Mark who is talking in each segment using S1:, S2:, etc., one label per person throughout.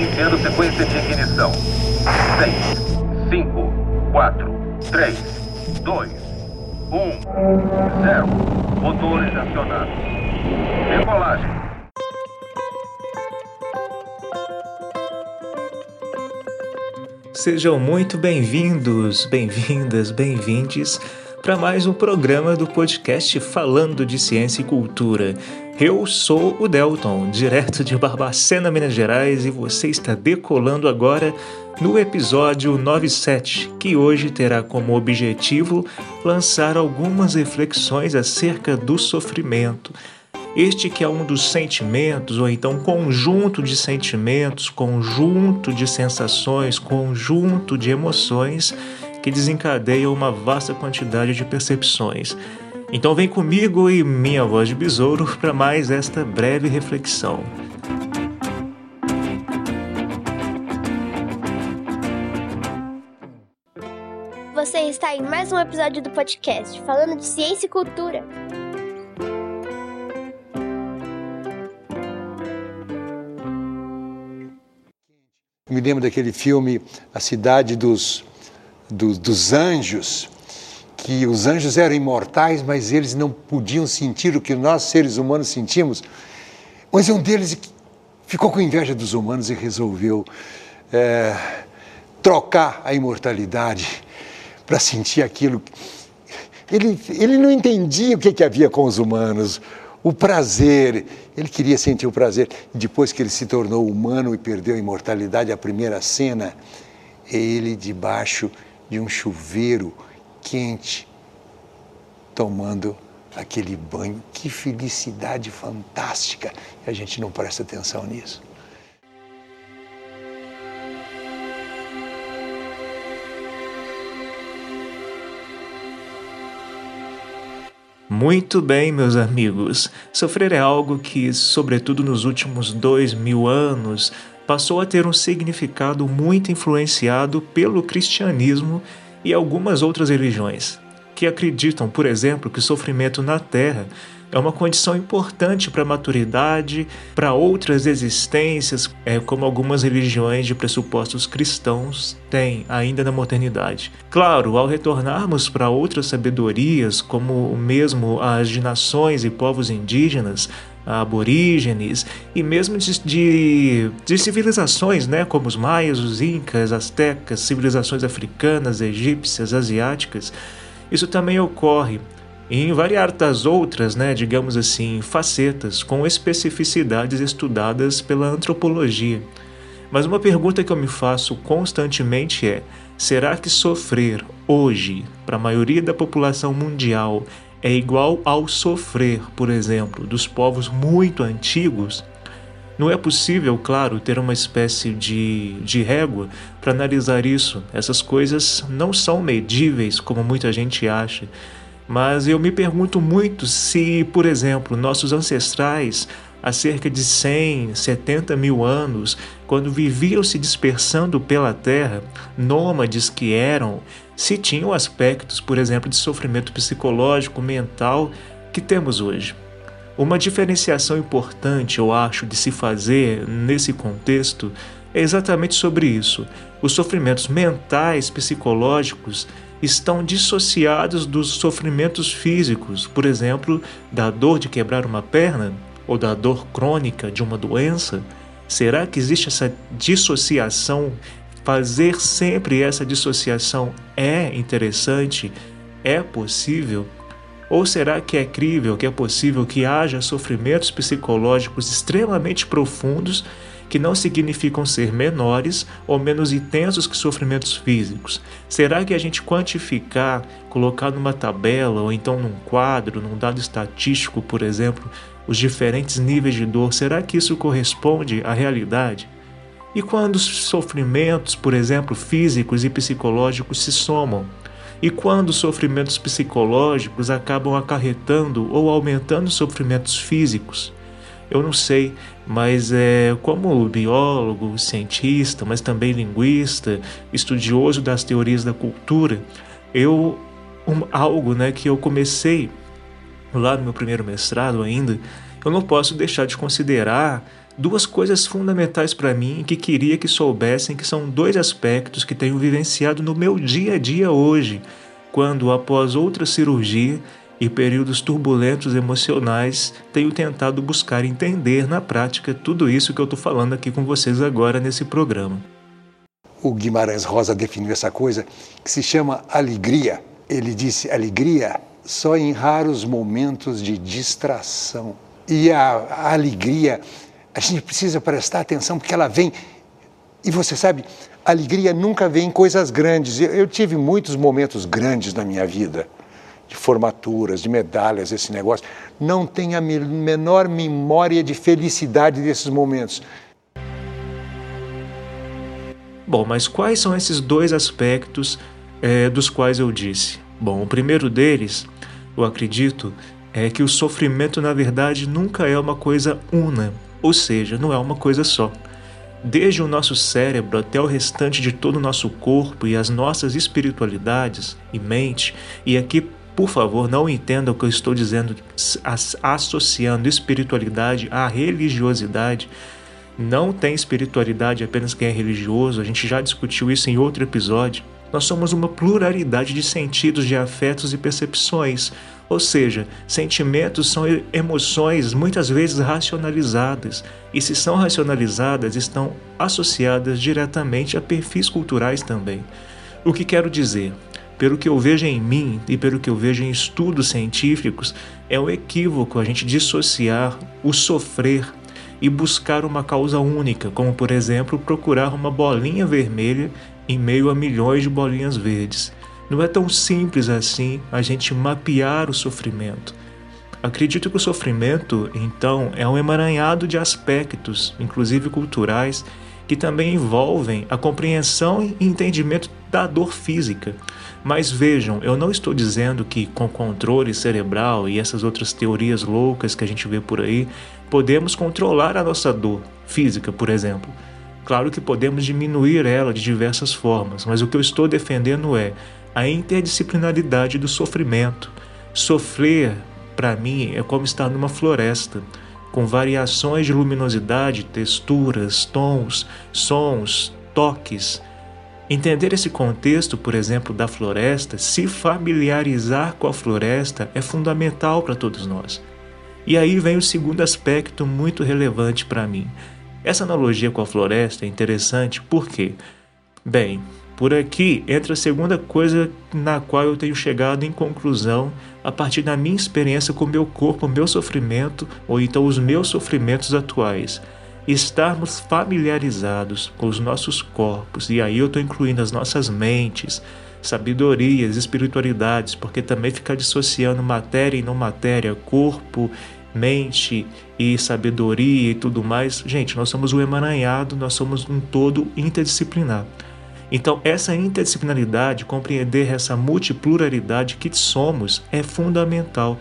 S1: Iniciando sequência de ignição. 6, 5, 4, 3, 2, 1, 0. Motores acionados. Decolagem.
S2: Sejam muito bem-vindos, bem-vindas, bem-vindes para mais um programa do podcast Falando de Ciência e Cultura. Eu sou o Delton, direto de Barbacena, Minas Gerais, e você está decolando agora no episódio 97, que hoje terá como objetivo lançar algumas reflexões acerca do sofrimento. Este que é um dos sentimentos, ou então conjunto de sentimentos, conjunto de sensações, conjunto de emoções que desencadeiam uma vasta quantidade de percepções. Então vem comigo e minha voz de besouro para mais esta breve reflexão.
S3: Você está em mais um episódio do podcast falando de ciência e cultura.
S4: Eu me lembro daquele filme A Cidade dos, dos, dos Anjos, que os anjos eram imortais, mas eles não podiam sentir o que nós, seres humanos, sentimos. Mas um deles ficou com inveja dos humanos e resolveu é, trocar a imortalidade para sentir aquilo. Ele, ele não entendia o que, que havia com os humanos, o prazer. Ele queria sentir o prazer. E depois que ele se tornou humano e perdeu a imortalidade, a primeira cena é ele debaixo de um chuveiro quente, tomando aquele banho. Que felicidade fantástica! E a gente não presta atenção nisso.
S2: Muito bem, meus amigos. Sofrer é algo que, sobretudo nos últimos dois mil anos, passou a ter um significado muito influenciado pelo cristianismo e algumas outras religiões, que acreditam, por exemplo, que o sofrimento na Terra é uma condição importante para a maturidade, para outras existências, é, como algumas religiões de pressupostos cristãos têm ainda na modernidade. Claro, ao retornarmos para outras sabedorias, como mesmo as de nações e povos indígenas, aborígenes e mesmo de, de, de, civilizações, né, como os maias, os incas, astecas, civilizações africanas, egípcias, asiáticas, isso também ocorre em variadas outras, né, digamos assim, facetas com especificidades estudadas pela antropologia. Mas uma pergunta que eu me faço constantemente é: será que sofrer hoje, para a maioria da população mundial, é igual ao sofrer, por exemplo, dos povos muito antigos? Não é possível, claro, ter uma espécie de, de régua para analisar isso. Essas coisas não são medíveis como muita gente acha. Mas eu me pergunto muito se, por exemplo, nossos ancestrais, há cerca de 100, 70 mil anos, quando viviam se dispersando pela terra, nômades que eram, se tinham aspectos, por exemplo, de sofrimento psicológico, mental que temos hoje. Uma diferenciação importante, eu acho, de se fazer nesse contexto é exatamente sobre isso. Os sofrimentos mentais, psicológicos, estão dissociados dos sofrimentos físicos, por exemplo, da dor de quebrar uma perna ou da dor crônica de uma doença? Será que existe essa dissociação? Fazer sempre essa dissociação é interessante? É possível? Ou será que é crível, que é possível que haja sofrimentos psicológicos extremamente profundos que não significam ser menores ou menos intensos que sofrimentos físicos? Será que a gente quantificar, colocar numa tabela ou então num quadro, num dado estatístico, por exemplo, os diferentes níveis de dor, será que isso corresponde à realidade? E quando os sofrimentos, por exemplo, físicos e psicológicos se somam? E quando os sofrimentos psicológicos acabam acarretando ou aumentando sofrimentos físicos? Eu não sei, mas é, como biólogo, cientista, mas também linguista, estudioso das teorias da cultura, eu um, algo né, que eu comecei lá no meu primeiro mestrado ainda, eu não posso deixar de considerar duas coisas fundamentais para mim que queria que soubessem que são dois aspectos que tenho vivenciado no meu dia a dia hoje, quando após outra cirurgia e períodos turbulentos emocionais, tenho tentado buscar entender na prática tudo isso que eu estou falando aqui com vocês agora nesse programa.
S4: O Guimarães Rosa definiu essa coisa que se chama alegria. Ele disse: alegria só em raros momentos de distração. E a, a alegria, a gente precisa prestar atenção porque ela vem. E você sabe, a alegria nunca vem em coisas grandes. Eu, eu tive muitos momentos grandes na minha vida de formaturas, de medalhas, esse negócio. Não tem a menor memória de felicidade desses momentos.
S2: Bom, mas quais são esses dois aspectos é, dos quais eu disse? Bom, o primeiro deles, eu acredito, é que o sofrimento, na verdade, nunca é uma coisa una, ou seja, não é uma coisa só. Desde o nosso cérebro até o restante de todo o nosso corpo e as nossas espiritualidades e mente, e aqui por favor, não entenda o que eu estou dizendo associando espiritualidade à religiosidade. Não tem espiritualidade apenas quem é religioso, a gente já discutiu isso em outro episódio. Nós somos uma pluralidade de sentidos, de afetos e percepções. Ou seja, sentimentos são emoções muitas vezes racionalizadas, e se são racionalizadas, estão associadas diretamente a perfis culturais também. O que quero dizer? pelo que eu vejo em mim e pelo que eu vejo em estudos científicos, é um equívoco a gente dissociar o sofrer e buscar uma causa única, como por exemplo procurar uma bolinha vermelha em meio a milhões de bolinhas verdes. Não é tão simples assim a gente mapear o sofrimento. Acredito que o sofrimento, então, é um emaranhado de aspectos, inclusive culturais, que também envolvem a compreensão e entendimento da dor física. Mas vejam, eu não estou dizendo que com controle cerebral e essas outras teorias loucas que a gente vê por aí, podemos controlar a nossa dor física, por exemplo. Claro que podemos diminuir ela de diversas formas, mas o que eu estou defendendo é a interdisciplinaridade do sofrimento. Sofrer, para mim, é como estar numa floresta com variações de luminosidade, texturas, tons, sons, toques. Entender esse contexto, por exemplo, da floresta, se familiarizar com a floresta é fundamental para todos nós. E aí vem o segundo aspecto muito relevante para mim. Essa analogia com a floresta é interessante porque, bem, por aqui entra a segunda coisa na qual eu tenho chegado em conclusão a partir da minha experiência com meu corpo, meu sofrimento, ou então os meus sofrimentos atuais. Estarmos familiarizados com os nossos corpos, e aí eu estou incluindo as nossas mentes, sabedorias, espiritualidades, porque também ficar dissociando matéria e não matéria, corpo, mente e sabedoria e tudo mais. Gente, nós somos um emaranhado, nós somos um todo interdisciplinar. Então, essa interdisciplinaridade, compreender essa multipluralidade que somos, é fundamental.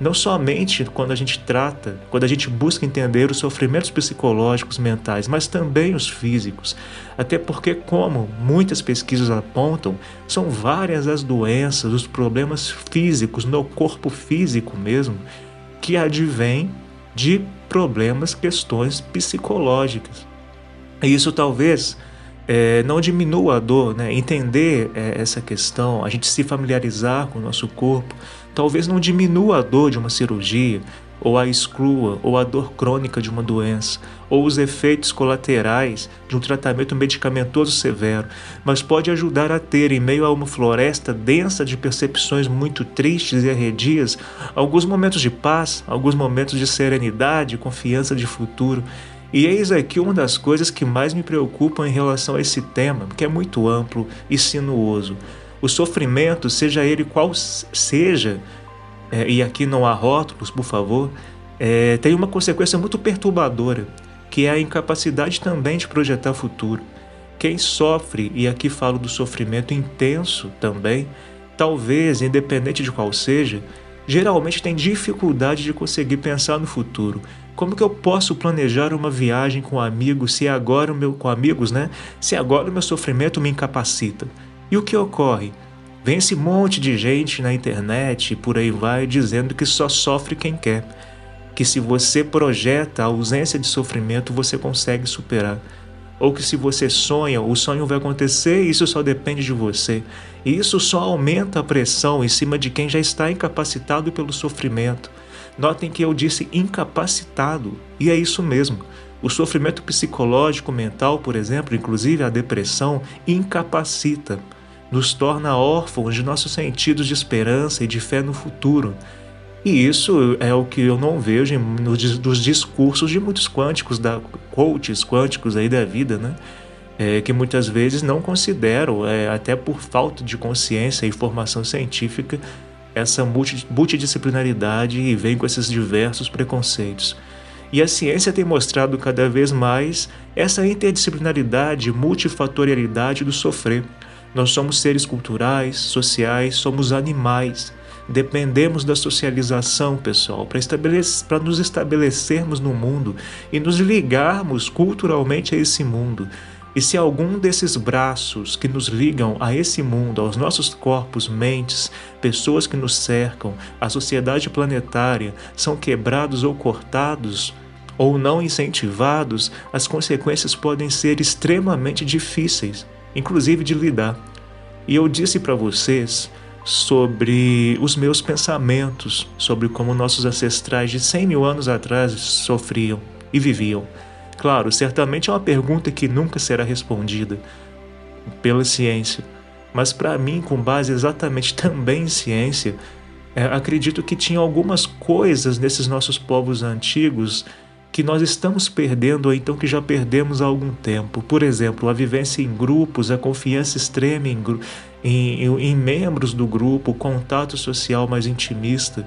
S2: Não somente quando a gente trata, quando a gente busca entender os sofrimentos psicológicos, mentais, mas também os físicos. Até porque, como muitas pesquisas apontam, são várias as doenças, os problemas físicos, no corpo físico mesmo, que advêm de problemas, questões psicológicas. E isso talvez é, não diminua a dor, né? entender é, essa questão, a gente se familiarizar com o nosso corpo, talvez não diminua a dor de uma cirurgia, ou a exclua, ou a dor crônica de uma doença, ou os efeitos colaterais de um tratamento medicamentoso severo, mas pode ajudar a ter, em meio a uma floresta densa de percepções muito tristes e arredias, alguns momentos de paz, alguns momentos de serenidade, confiança de futuro. E eis aqui uma das coisas que mais me preocupam em relação a esse tema, que é muito amplo e sinuoso. O sofrimento, seja ele qual seja, é, e aqui não há rótulos, por favor, é, tem uma consequência muito perturbadora. que é a incapacidade também de projetar futuro. Quem sofre, e aqui falo do sofrimento intenso também, talvez, independente de qual seja, geralmente tem dificuldade de conseguir pensar no futuro. Como que eu posso planejar uma viagem com amigos se agora o meu com amigos, né? Se agora o meu sofrimento me incapacita? E o que ocorre? Vem esse monte de gente na internet por aí vai dizendo que só sofre quem quer, que se você projeta a ausência de sofrimento você consegue superar ou que se você sonha, o sonho vai acontecer e isso só depende de você. E isso só aumenta a pressão em cima de quem já está incapacitado pelo sofrimento. Notem que eu disse incapacitado, e é isso mesmo. O sofrimento psicológico, mental, por exemplo, inclusive a depressão, incapacita, nos torna órfãos de nossos sentidos de esperança e de fé no futuro. E isso é o que eu não vejo nos discursos de muitos quânticos, da coaches quânticos aí da vida, né? É, que muitas vezes não consideram, é, até por falta de consciência e formação científica, essa multidisciplinaridade e vem com esses diversos preconceitos. E a ciência tem mostrado cada vez mais essa interdisciplinaridade, multifatorialidade do sofrer. Nós somos seres culturais, sociais, somos animais Dependemos da socialização, pessoal, para nos estabelecermos no mundo e nos ligarmos culturalmente a esse mundo. E se algum desses braços que nos ligam a esse mundo, aos nossos corpos, mentes, pessoas que nos cercam, a sociedade planetária, são quebrados ou cortados, ou não incentivados, as consequências podem ser extremamente difíceis, inclusive de lidar. E eu disse para vocês sobre os meus pensamentos, sobre como nossos ancestrais de 100 mil anos atrás sofriam e viviam. Claro, certamente é uma pergunta que nunca será respondida pela ciência, mas para mim, com base exatamente também em ciência, é, acredito que tinha algumas coisas nesses nossos povos antigos que nós estamos perdendo ou então que já perdemos há algum tempo. Por exemplo, a vivência em grupos, a confiança extrema em, em, em membros do grupo, o contato social mais intimista,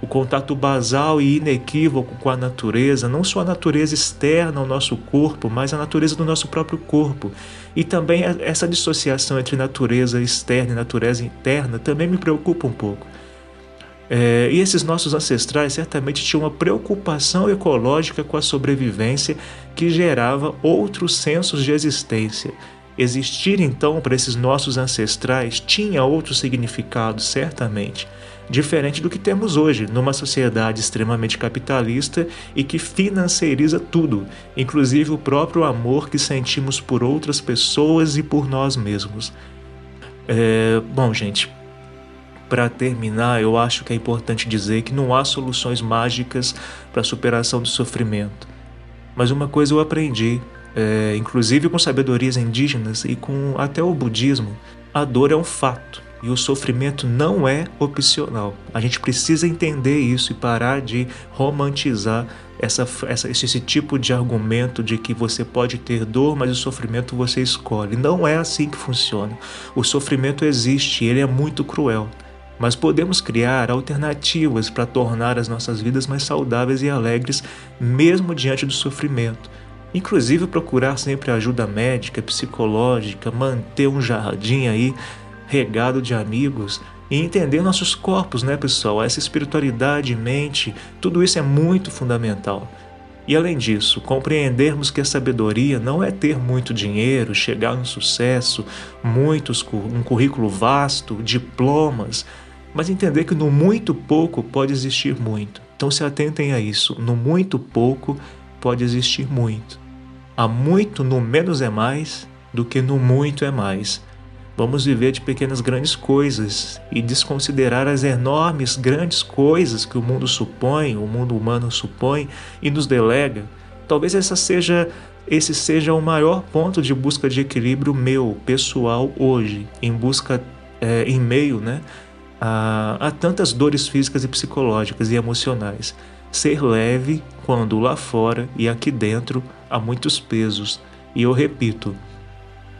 S2: o contato basal e inequívoco com a natureza, não só a natureza externa ao nosso corpo, mas a natureza do nosso próprio corpo. E também essa dissociação entre natureza externa e natureza interna também me preocupa um pouco. É, e esses nossos ancestrais certamente tinham uma preocupação ecológica com a sobrevivência que gerava outros sensos de existência. Existir então para esses nossos ancestrais tinha outro significado, certamente, diferente do que temos hoje, numa sociedade extremamente capitalista e que financeiriza tudo, inclusive o próprio amor que sentimos por outras pessoas e por nós mesmos. É, bom, gente, para terminar, eu acho que é importante dizer que não há soluções mágicas para a superação do sofrimento. Mas uma coisa eu aprendi, é, inclusive com sabedorias indígenas e com até o budismo, a dor é um fato e o sofrimento não é opcional. A gente precisa entender isso e parar de romantizar essa, essa, esse tipo de argumento de que você pode ter dor, mas o sofrimento você escolhe. Não é assim que funciona. O sofrimento existe, ele é muito cruel mas podemos criar alternativas para tornar as nossas vidas mais saudáveis e alegres, mesmo diante do sofrimento. Inclusive procurar sempre ajuda médica, psicológica, manter um jardim aí regado de amigos e entender nossos corpos, né, pessoal? Essa espiritualidade, mente, tudo isso é muito fundamental. E além disso, compreendermos que a sabedoria não é ter muito dinheiro, chegar no sucesso, muitos um currículo vasto, diplomas, mas entender que no muito pouco pode existir muito. Então se atentem a isso. No muito pouco pode existir muito. Há muito no menos é mais do que no muito é mais. Vamos viver de pequenas grandes coisas e desconsiderar as enormes grandes coisas que o mundo supõe, o mundo humano supõe e nos delega. Talvez essa seja esse seja o maior ponto de busca de equilíbrio meu, pessoal, hoje, em busca, é, em meio né, a, a tantas dores físicas e psicológicas e emocionais. Ser leve quando lá fora e aqui dentro há muitos pesos. E eu repito,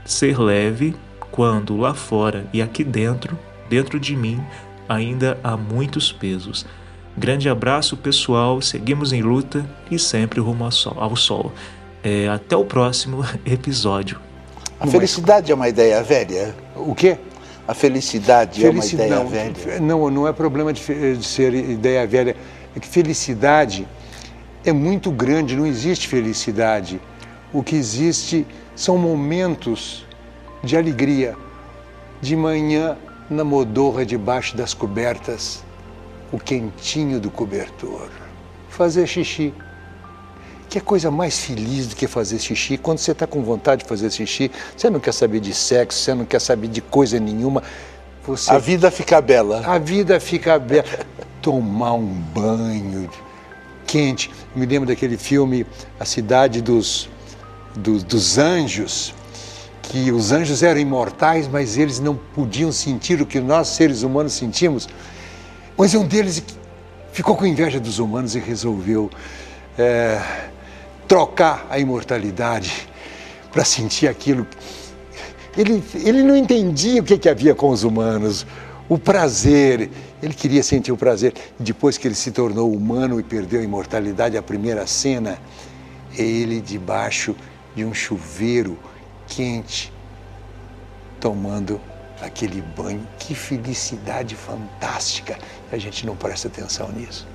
S2: ser leve quando lá fora e aqui dentro, dentro de mim, ainda há muitos pesos. Grande abraço, pessoal. Seguimos em luta e sempre rumo ao sol. Ao sol. É, até o próximo episódio.
S5: A felicidade é uma ideia velha?
S4: O quê?
S5: A felicidade
S4: Felici-
S5: é uma ideia
S4: não,
S5: velha?
S4: Não, não é problema de, de ser ideia velha. É que felicidade é muito grande, não existe felicidade. O que existe são momentos de alegria. De manhã, na modorra debaixo das cobertas, o quentinho do cobertor. Fazer xixi. Que coisa mais feliz do que fazer xixi? Quando você está com vontade de fazer xixi, você não quer saber de sexo, você não quer saber de coisa nenhuma. Você
S5: A vida fica bela.
S4: a vida fica bela. Tomar um banho quente. Eu me lembro daquele filme A Cidade dos, dos, dos Anjos, que os anjos eram imortais, mas eles não podiam sentir o que nós, seres humanos, sentimos. Mas um deles ficou com inveja dos humanos e resolveu é, trocar a imortalidade para sentir aquilo ele, ele não entendia o que, que havia com os humanos, o prazer. Ele queria sentir o prazer. Depois que ele se tornou humano e perdeu a imortalidade, a primeira cena é ele debaixo de um chuveiro quente, tomando aquele banho. Que felicidade fantástica! A gente não presta atenção nisso.